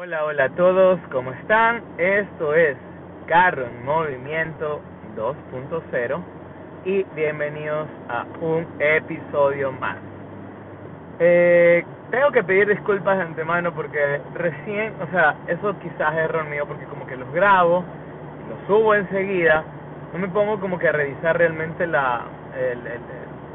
Hola, hola a todos, ¿cómo están? Esto es Carro en Movimiento 2.0 y bienvenidos a un episodio más. Eh, tengo que pedir disculpas de antemano porque recién, o sea, eso quizás es error mío porque como que los grabo, los subo enseguida, no me pongo como que a revisar realmente la,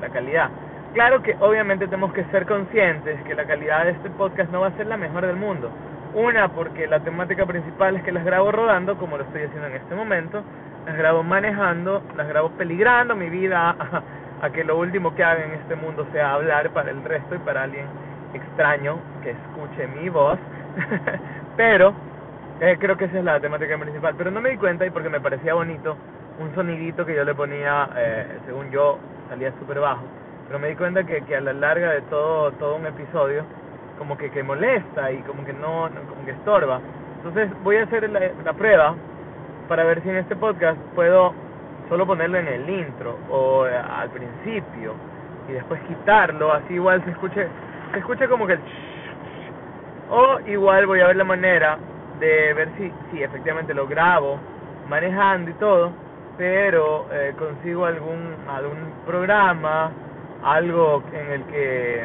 la calidad. Claro que obviamente tenemos que ser conscientes que la calidad de este podcast no va a ser la mejor del mundo. Una, porque la temática principal es que las grabo rodando, como lo estoy haciendo en este momento, las grabo manejando, las grabo peligrando mi vida a, que lo último que haga en este mundo sea hablar para el resto y para alguien extraño que escuche mi voz. Pero eh, creo que esa es la temática principal. Pero no me di cuenta y porque me parecía bonito un sonidito que yo le ponía, eh, según yo, salía súper bajo pero me di cuenta que, que a la larga de todo, todo un episodio, como que, que molesta y como que no, como que estorba. Entonces voy a hacer la, la prueba para ver si en este podcast puedo solo ponerlo en el intro o eh, al principio y después quitarlo, así igual se escuche, se escucha como que el o igual voy a ver la manera de ver si, si efectivamente lo grabo manejando y todo, pero eh, consigo algún algún programa algo en el que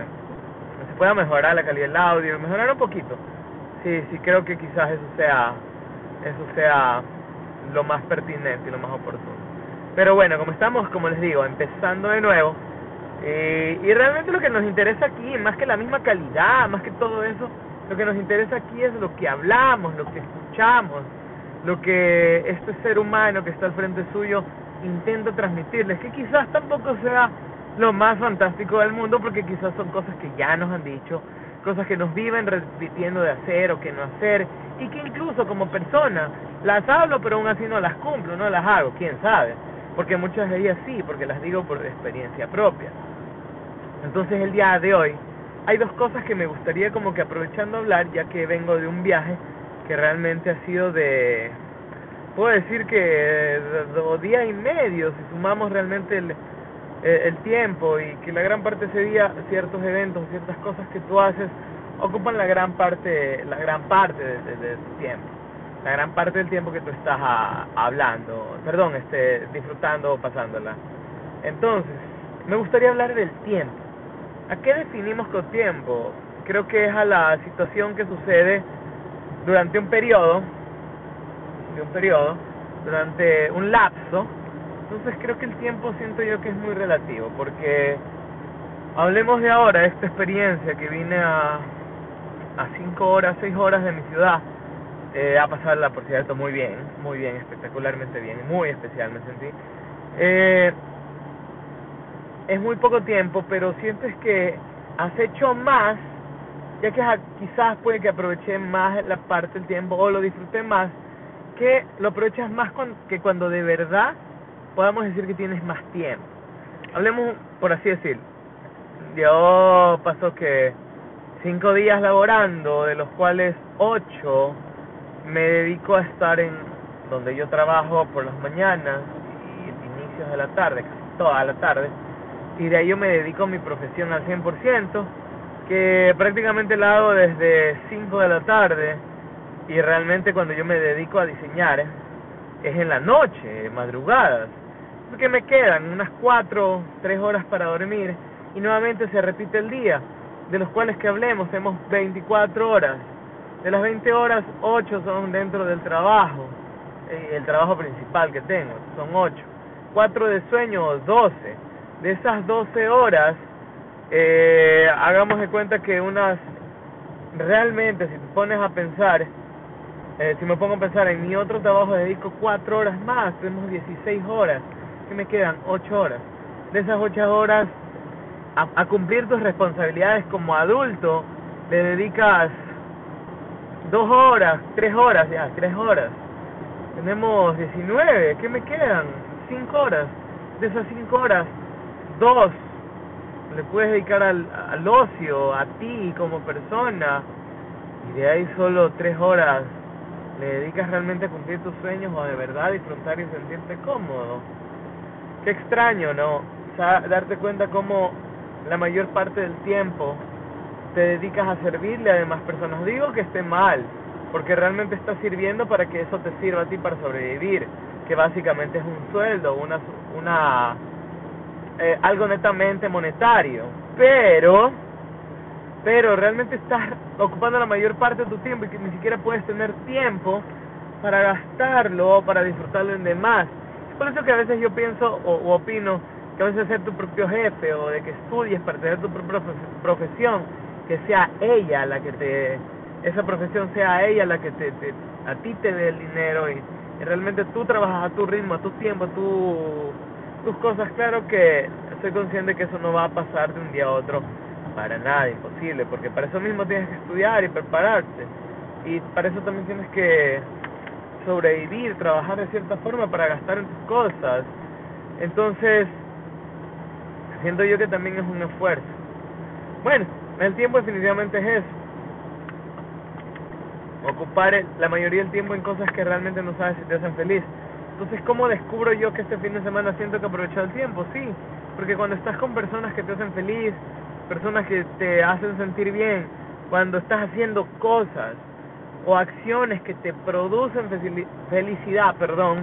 pueda mejorar la calidad del audio, mejorar un poquito. Sí, sí creo que quizás eso sea eso sea lo más pertinente y lo más oportuno. Pero bueno, como estamos, como les digo, empezando de nuevo, eh, y realmente lo que nos interesa aquí, más que la misma calidad, más que todo eso, lo que nos interesa aquí es lo que hablamos, lo que escuchamos, lo que este ser humano que está al frente suyo intenta transmitirles, que quizás tampoco sea lo más fantástico del mundo porque quizás son cosas que ya nos han dicho, cosas que nos viven repitiendo de hacer o que no hacer y que incluso como persona las hablo pero aún así no las cumplo, no las hago, quién sabe, porque muchas de ellas sí, porque las digo por experiencia propia. Entonces el día de hoy hay dos cosas que me gustaría como que aprovechando hablar ya que vengo de un viaje que realmente ha sido de puedo decir que dos días y medio si sumamos realmente el eh, el tiempo y que la gran parte de ese día ciertos eventos, ciertas cosas que tú haces ocupan la gran parte, la gran parte de, tu tiempo, la gran parte del tiempo que tú estás hablando, perdón, este, disfrutando o pasándola. Entonces, me gustaría hablar del tiempo. ¿A qué definimos con tiempo? Creo que es a la situación que sucede durante un periodo, de un periodo, durante un lapso entonces creo que el tiempo siento yo que es muy relativo, porque hablemos de ahora, esta experiencia que vine a, a cinco horas, seis horas de mi ciudad, eh, a pasarla, por cierto, muy bien, muy bien, espectacularmente bien, muy especial me sentí. Eh, es muy poco tiempo, pero sientes que has hecho más, ya que quizás puede que aproveché más la parte del tiempo o lo disfruté más, que lo aprovechas más que cuando de verdad podamos decir que tienes más tiempo. Hablemos, por así decir, yo paso que cinco días laborando, de los cuales ocho me dedico a estar en donde yo trabajo por las mañanas y inicios de la tarde, casi toda la tarde, y de ahí yo me dedico a mi profesión al 100%, que prácticamente la hago desde 5 de la tarde y realmente cuando yo me dedico a diseñar es en la noche, madrugadas porque me quedan unas 4, 3 horas para dormir y nuevamente se repite el día, de los cuales que hablemos, tenemos 24 horas. De las 20 horas, 8 son dentro del trabajo, eh, el trabajo principal que tengo, son 8. 4 de sueño, 12. De esas 12 horas, eh, hagamos de cuenta que unas, realmente, si te pones a pensar, eh, si me pongo a pensar en mi otro trabajo, dedico 4 horas más, tenemos 16 horas que me quedan? Ocho horas. De esas ocho horas, a, cumplir tus responsabilidades como adulto, le dedicas dos horas, tres horas ya, tres horas. Tenemos 19, ¿qué me quedan? Cinco horas. De esas cinco horas, dos le puedes dedicar al, ocio, a ti como persona, y de ahí solo tres horas le dedicas realmente a cumplir tus sueños o de verdad disfrutar y sentirte cómodo. Qué extraño, ¿no? O sea, darte cuenta cómo la mayor parte del tiempo te dedicas a servirle a demás personas. Digo que esté mal, porque realmente está sirviendo para que eso te sirva a ti para sobrevivir, que básicamente es un sueldo, una, una eh, algo netamente monetario, pero pero realmente estás ocupando la mayor parte de tu tiempo y que ni siquiera puedes tener tiempo para gastarlo o para disfrutarlo en demás. Por eso que a veces yo pienso o, opino que a veces ser tu propio jefe o de que estudies para tener tu propia profesión, que sea ella la que te, esa profesión sea ella la que te, a ti te dé el dinero y, realmente tú trabajas a tu ritmo, a tu tiempo, a tu, tus cosas. Claro que estoy consciente que eso no va a pasar de un día a otro para nada, imposible, porque para eso mismo tienes que estudiar y prepararte. Y para eso también tienes que sobrevivir, trabajar de cierta forma para gastar en tus cosas. Entonces, siento yo que también es un esfuerzo. Bueno, el tiempo definitivamente es eso. Ocupar la mayoría del tiempo en cosas que realmente no sabes si te hacen feliz. Entonces, ¿cómo descubro yo que este fin de semana siento que aprovecho el tiempo? Sí, porque cuando estás con personas que te hacen feliz, personas que te hacen sentir bien, cuando estás haciendo cosas o acciones que te producen felicidad, perdón,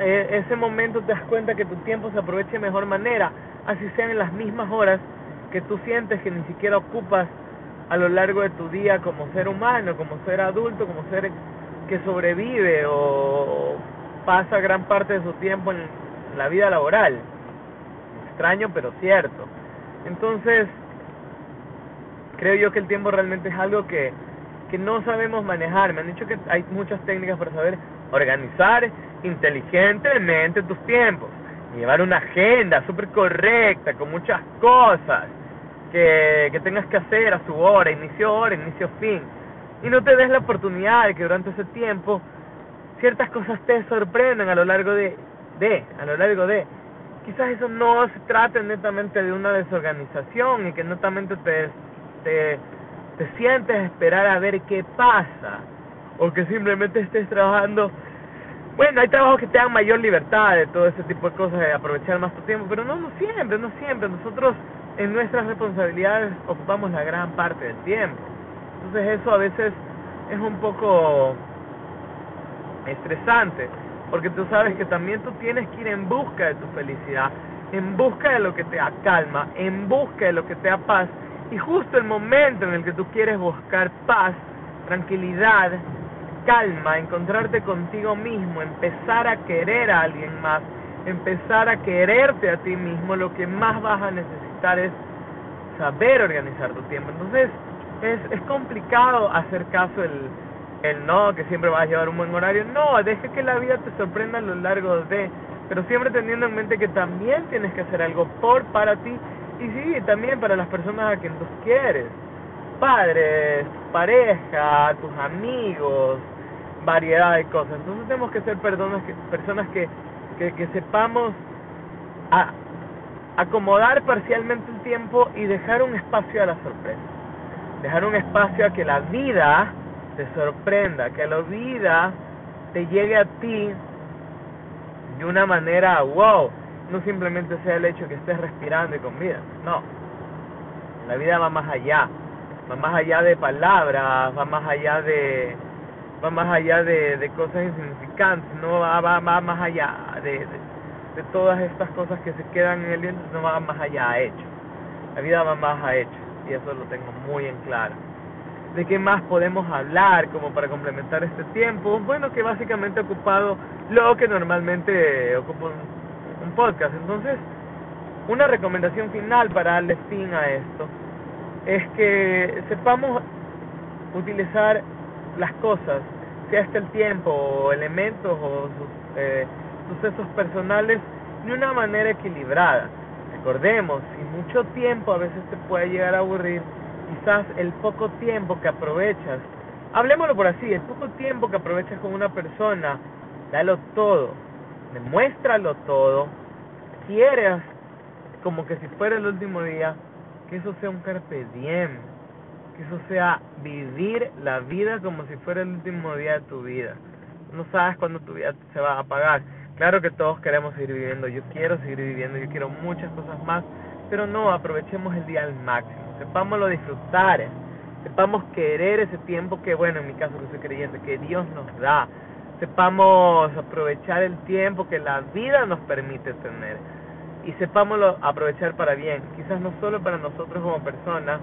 eh, ese momento te das cuenta que tu tiempo se aprovecha de mejor manera, así sean en las mismas horas que tú sientes que ni siquiera ocupas a lo largo de tu día como ser humano, como ser adulto, como ser que sobrevive o pasa gran parte de su tiempo en la vida laboral. Extraño, pero cierto. Entonces, creo yo que el tiempo realmente es algo que que no sabemos manejar. Me han dicho que hay muchas técnicas para saber organizar inteligentemente tus tiempos. Llevar una agenda súper correcta, con muchas cosas que, que tengas que hacer a su hora, inicio hora, inicio fin. Y no te des la oportunidad de que durante ese tiempo ciertas cosas te sorprendan a lo largo de, de, a lo largo de. Quizás eso no se trate netamente de una desorganización y que netamente te, te te sientes a esperar a ver qué pasa o que simplemente estés trabajando bueno hay trabajos que te dan mayor libertad de todo ese tipo de cosas de aprovechar más tu tiempo pero no no siempre no siempre. Nosotros en nuestras responsabilidades ocupamos la gran parte del tiempo. Entonces eso a veces es un poco estresante porque tú sabes que también tú tienes que ir en busca de tu felicidad en busca de lo que te da calma en busca de lo que te da paz y justo el momento en el que tú quieres buscar paz, tranquilidad, calma, encontrarte contigo mismo, empezar a querer a alguien más, empezar a quererte a ti mismo, lo que más vas a necesitar es saber organizar tu tiempo. Entonces, es, es complicado hacer caso el, el no, que siempre vas a llevar un buen horario. No, deja que la vida te sorprenda a lo largo de, pero siempre teniendo en mente que también tienes que hacer algo por, para ti y sí, también para las personas a quien tú quieres. Padres, pareja, tus amigos, variedad de cosas. Entonces tenemos que ser personas que, personas que, que, que sepamos a, acomodar parcialmente el tiempo y dejar un espacio a la sorpresa. Dejar un espacio a que la vida te sorprenda, que la vida te llegue a ti de una manera wow no simplemente sea el hecho que estés respirando y con vida, no. La vida va más allá, va más allá de palabras, va más allá de va más allá de, de cosas insignificantes, no va, va, más allá de, de, todas estas cosas que se quedan en el viento, no va más allá a hecho. La vida va más a hecho y eso lo tengo muy en claro. ¿De qué más podemos hablar como para complementar este tiempo? Bueno, que básicamente he ocupado lo que normalmente ocupo un podcast. Entonces, una recomendación final para darle fin a esto es que sepamos utilizar las cosas, sea este el tiempo o elementos o eh, sucesos personales, de una manera equilibrada. Recordemos, si mucho tiempo a veces te puede llegar a aburrir, quizás el poco tiempo que aprovechas, hablemoslo por así, el poco tiempo que aprovechas con una persona, dalo todo, demuéstralo todo, quieres como que si fuera el último día, que eso sea un carpe diem, que eso sea vivir la vida como si fuera el último día de tu vida. No sabes cuándo tu vida se va a apagar. Claro que todos queremos seguir viviendo, yo quiero seguir viviendo, yo quiero muchas cosas más, pero no, aprovechemos el día al máximo, sepámoslo disfrutar, sepamos querer ese tiempo que, bueno, en mi caso que soy creyente, que Dios nos da, sepamos aprovechar el tiempo que la vida nos permite tener. Y sepámoslo aprovechar para bien, quizás no solo para nosotros como personas,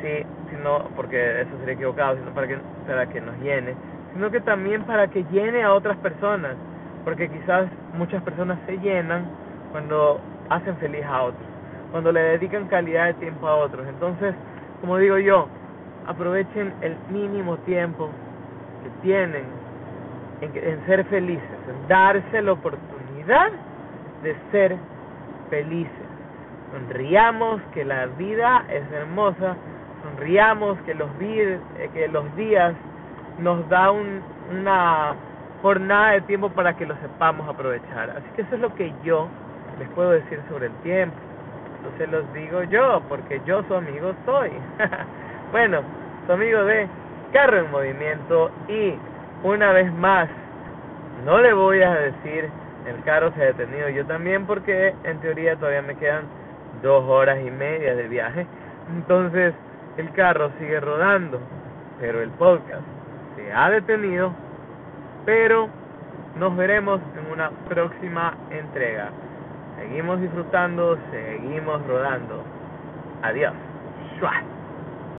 sí, sino porque eso sería equivocado, sino para que para que nos llene, sino que también para que llene a otras personas, porque quizás muchas personas se llenan cuando hacen feliz a otros, cuando le dedican calidad de tiempo a otros. Entonces, como digo yo, aprovechen el mínimo tiempo que tienen en, en ser felices, en darse la oportunidad de ser felices. Sonriamos que la vida es hermosa, sonriamos que los, eh, que los días nos da un, una jornada de tiempo para que lo sepamos aprovechar. Así que eso es lo que yo les puedo decir sobre el tiempo. No se los digo yo, porque yo su amigo soy. bueno, su amigo de Carro en Movimiento y una vez más, no le voy a decir el carro se ha detenido. Yo también porque en teoría todavía me quedan dos horas y media de viaje. Entonces el carro sigue rodando, pero el podcast se ha detenido. Pero nos veremos en una próxima entrega. Seguimos disfrutando, seguimos rodando. Adiós.